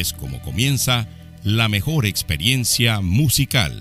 es como comienza la mejor experiencia musical.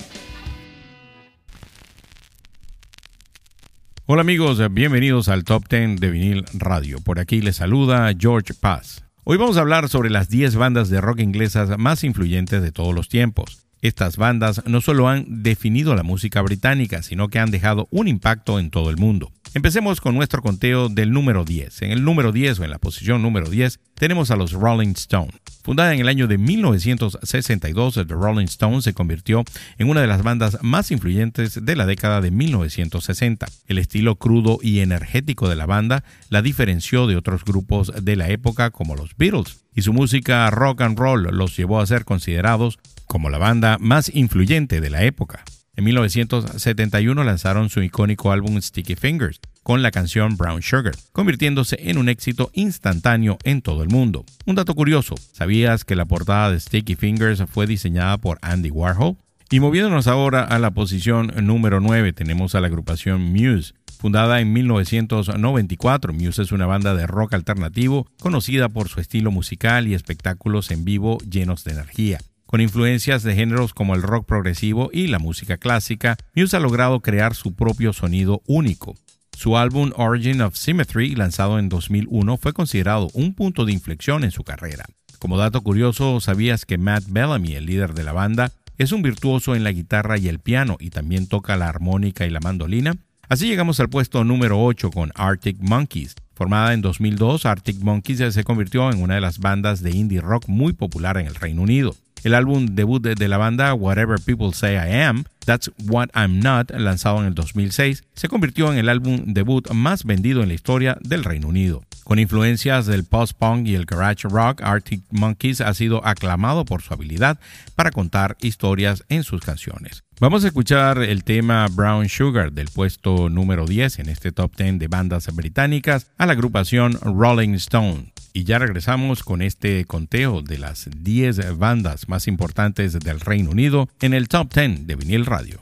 Hola amigos, bienvenidos al Top 10 de vinil radio. Por aquí les saluda George Paz. Hoy vamos a hablar sobre las 10 bandas de rock inglesas más influyentes de todos los tiempos. Estas bandas no solo han definido la música británica, sino que han dejado un impacto en todo el mundo. Empecemos con nuestro conteo del número 10. En el número 10 o en la posición número 10 tenemos a los Rolling Stones. Fundada en el año de 1962, The Rolling Stones se convirtió en una de las bandas más influyentes de la década de 1960. El estilo crudo y energético de la banda la diferenció de otros grupos de la época como los Beatles, y su música rock and roll los llevó a ser considerados como la banda más influyente de la época. En 1971 lanzaron su icónico álbum Sticky Fingers con la canción Brown Sugar, convirtiéndose en un éxito instantáneo en todo el mundo. Un dato curioso, ¿sabías que la portada de Sticky Fingers fue diseñada por Andy Warhol? Y moviéndonos ahora a la posición número 9 tenemos a la agrupación Muse. Fundada en 1994, Muse es una banda de rock alternativo conocida por su estilo musical y espectáculos en vivo llenos de energía. Con influencias de géneros como el rock progresivo y la música clásica, Muse ha logrado crear su propio sonido único. Su álbum Origin of Symmetry, lanzado en 2001, fue considerado un punto de inflexión en su carrera. Como dato curioso, ¿sabías que Matt Bellamy, el líder de la banda, es un virtuoso en la guitarra y el piano y también toca la armónica y la mandolina? Así llegamos al puesto número 8 con Arctic Monkeys. Formada en 2002, Arctic Monkeys se convirtió en una de las bandas de indie rock muy popular en el Reino Unido. El álbum debut de, la banda, Whatever People Say I Am, That's What I'm Not, lanzado en el 2006, se convirtió en el álbum debut más vendido en la historia del Reino Unido. Con influencias del post-punk y el garage rock, Arctic Monkeys ha sido aclamado por su habilidad para contar historias en sus canciones. Vamos a escuchar el tema Brown Sugar del puesto número 10 en este top 10 de bandas británicas a la agrupación Rolling Stone. Y ya regresamos con este conteo de las 10 bandas más importantes del Reino Unido en el Top 10 de Vinil Radio.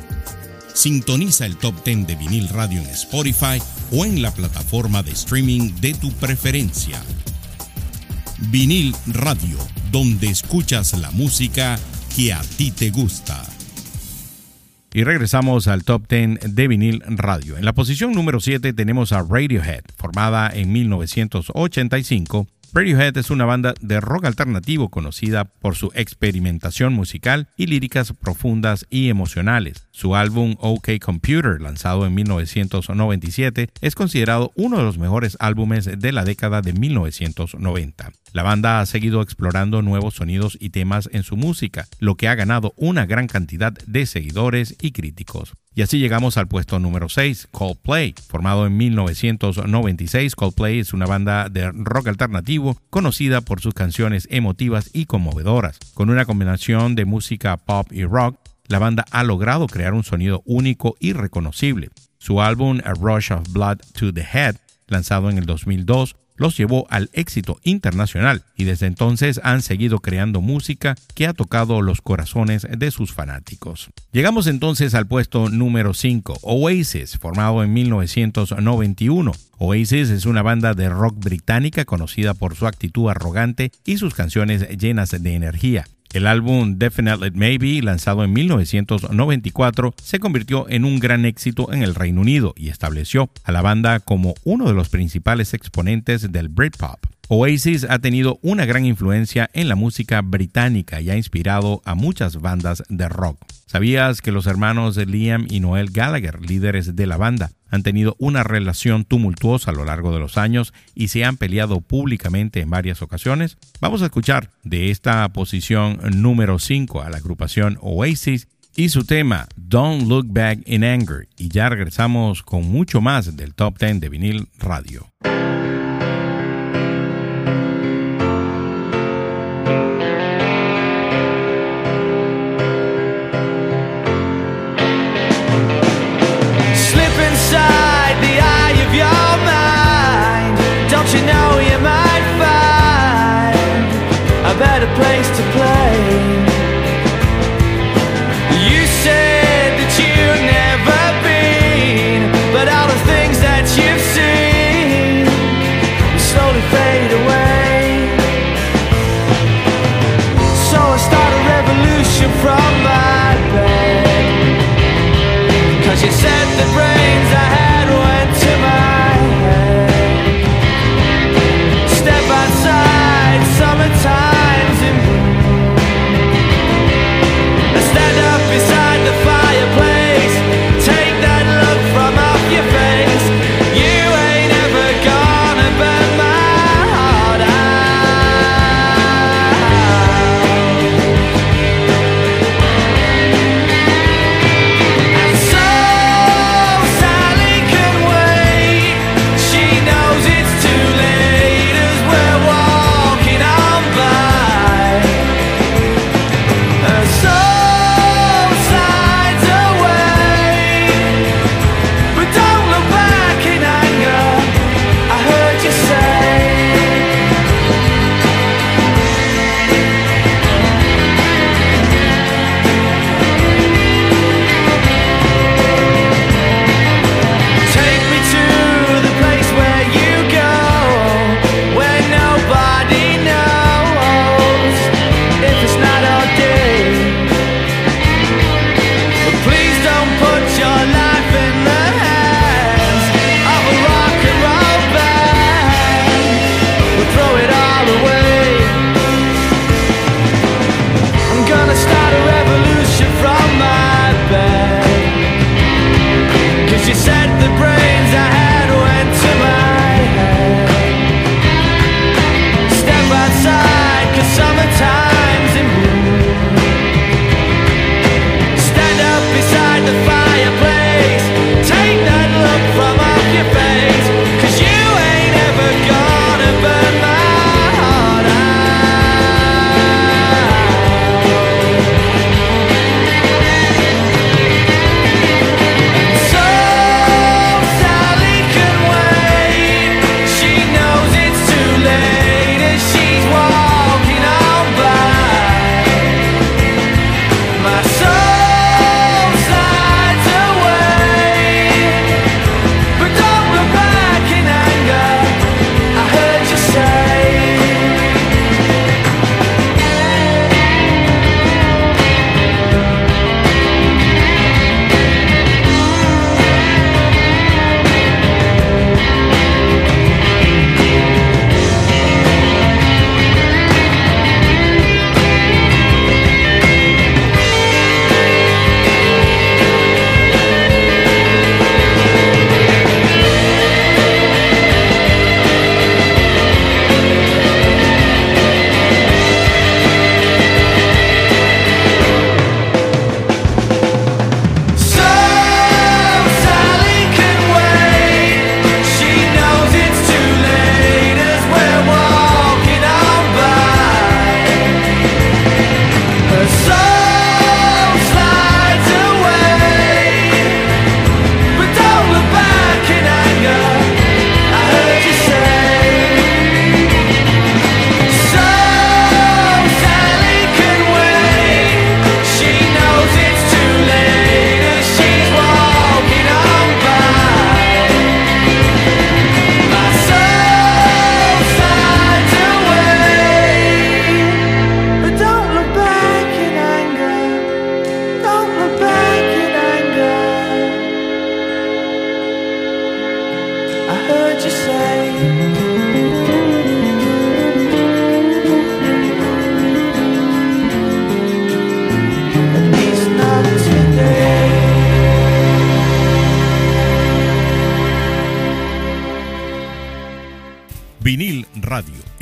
Sintoniza el Top 10 de Vinil Radio en Spotify o en la plataforma de streaming de tu preferencia. Vinil Radio, donde escuchas la música que a ti te gusta. Y regresamos al top 10 de vinil radio. En la posición número 7 tenemos a Radiohead, formada en 1985 Radiohead es una banda de rock alternativo conocida por su experimentación musical y líricas profundas y emocionales. Su álbum OK Computer, lanzado en 1997, es considerado uno de los mejores álbumes de la década de 1990. La banda ha seguido explorando nuevos sonidos y temas en su música, lo que ha ganado una gran cantidad de seguidores y críticos. Y así llegamos al puesto número 6, Coldplay. Formado en 1996, Coldplay es una banda de rock alternativo conocida por sus canciones emotivas y conmovedoras. Con una combinación de música pop y rock, la banda ha logrado crear un sonido único y reconocible. Su álbum A Rush of Blood to the Head, lanzado en el 2002, los llevó al éxito internacional y desde entonces han seguido creando música que ha tocado los corazones de sus fanáticos. Llegamos entonces al puesto número 5, Oasis, formado en 1991. Oasis es una banda de rock británica conocida por su actitud arrogante y sus canciones llenas de energía. El álbum Definitely Maybe, lanzado en 1994, se convirtió en un gran éxito en el Reino Unido y estableció a la banda como uno de los principales exponentes del Britpop. Oasis ha tenido una gran influencia en la música británica y ha inspirado a muchas bandas de rock. ¿Sabías que los hermanos Liam y Noel Gallagher, líderes de la banda, han tenido una relación tumultuosa a lo largo de los años y se han peleado públicamente en varias ocasiones? Vamos a escuchar de esta posición número 5 a la agrupación Oasis y su tema Don't Look Back in Anger y ya regresamos con mucho más del Top 10 de vinil radio.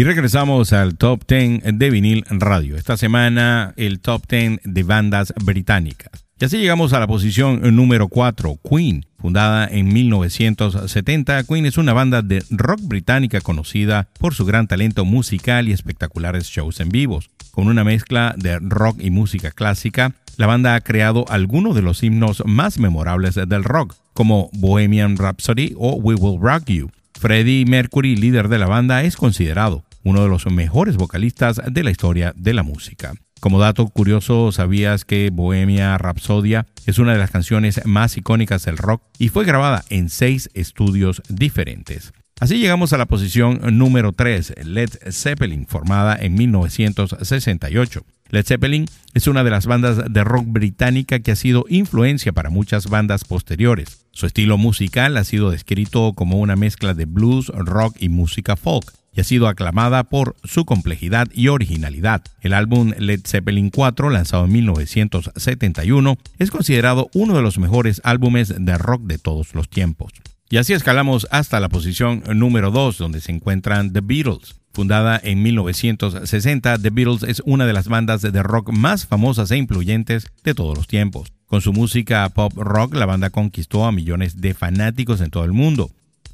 Y regresamos al Top 10 de vinil radio. Esta semana el Top 10 de bandas británicas. Y así llegamos a la posición número 4, Queen. Fundada en 1970, Queen es una banda de rock británica conocida por su gran talento musical y espectaculares shows en vivos. Con una mezcla de rock y música clásica, la banda ha creado algunos de los himnos más memorables del rock, como Bohemian Rhapsody o We Will Rock You. Freddie Mercury, líder de la banda, es considerado uno de los mejores vocalistas de la historia de la música. Como dato curioso, ¿sabías que Bohemia Rhapsodia es una de las canciones más icónicas del rock y fue grabada en seis estudios diferentes? Así llegamos a la posición número 3, Led Zeppelin, formada en 1968. Led Zeppelin es una de las bandas de rock británica que ha sido influencia para muchas bandas posteriores. Su estilo musical ha sido descrito como una mezcla de blues, rock y música folk y ha sido aclamada por su complejidad y originalidad. El álbum Led Zeppelin 4, lanzado en 1971, es considerado uno de los mejores álbumes de rock de todos los tiempos. Y así escalamos hasta la posición número 2, donde se encuentran The Beatles. Fundada en 1960, The Beatles es una de las bandas de rock más famosas e influyentes de todos los tiempos. Con su música pop rock, la banda conquistó a millones de fanáticos en todo el mundo.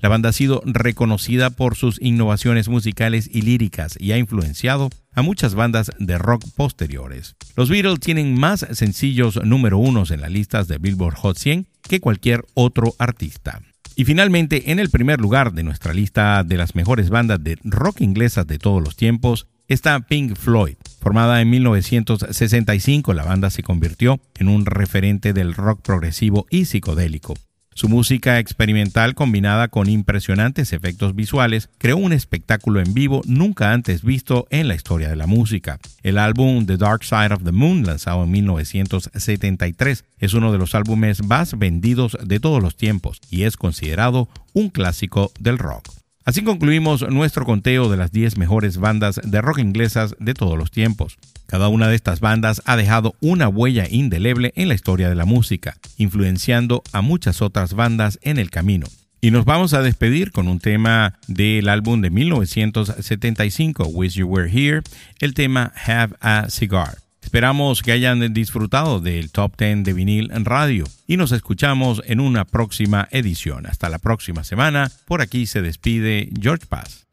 La banda ha sido reconocida por sus innovaciones musicales y líricas y ha influenciado a muchas bandas de rock posteriores. Los Beatles tienen más sencillos número unos en las listas de Billboard Hot 100 que cualquier otro artista. Y finalmente, en el primer lugar de nuestra lista de las mejores bandas de rock inglesas de todos los tiempos, está Pink Floyd. Formada en 1965, la banda se convirtió en un referente del rock progresivo y psicodélico. Su música experimental combinada con impresionantes efectos visuales creó un espectáculo en vivo nunca antes visto en la historia de la música. El álbum The Dark Side of the Moon, lanzado en 1973, es uno de los álbumes más vendidos de todos los tiempos y es considerado un clásico del rock. Así concluimos nuestro conteo de las 10 mejores bandas de rock inglesas de todos los tiempos. Cada una de estas bandas ha dejado una huella indeleble en la historia de la música, influenciando a muchas otras bandas en el camino. Y nos vamos a despedir con un tema del álbum de 1975, Wish You Were Here, el tema Have a Cigar. Esperamos que hayan disfrutado del Top 10 de vinil en radio y nos escuchamos en una próxima edición. Hasta la próxima semana. Por aquí se despide George Paz.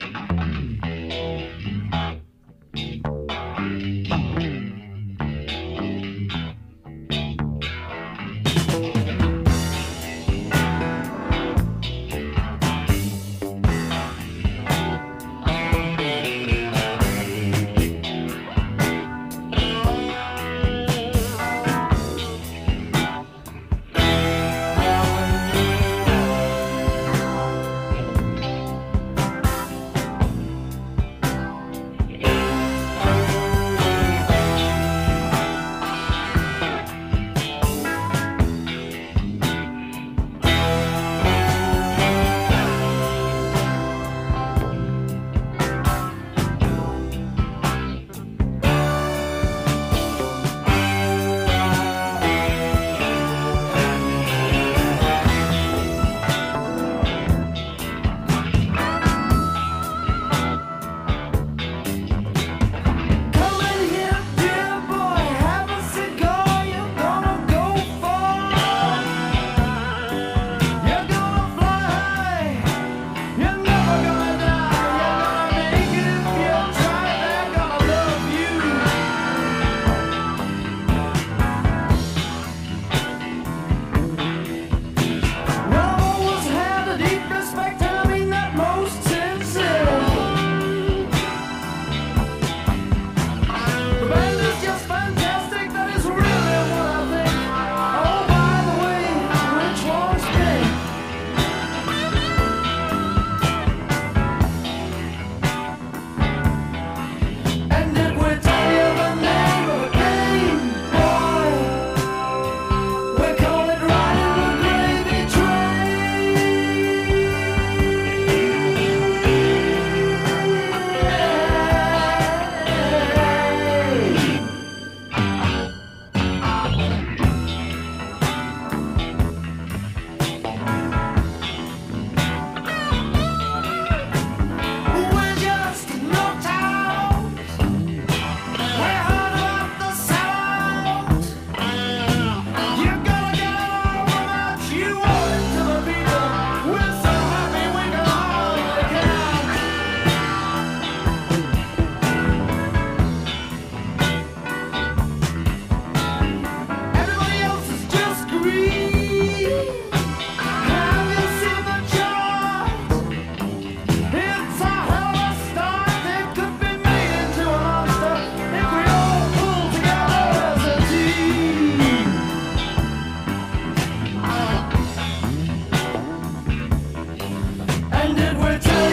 return.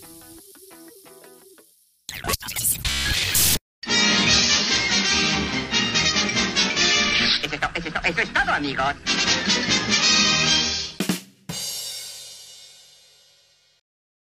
Eso es todo, amigos.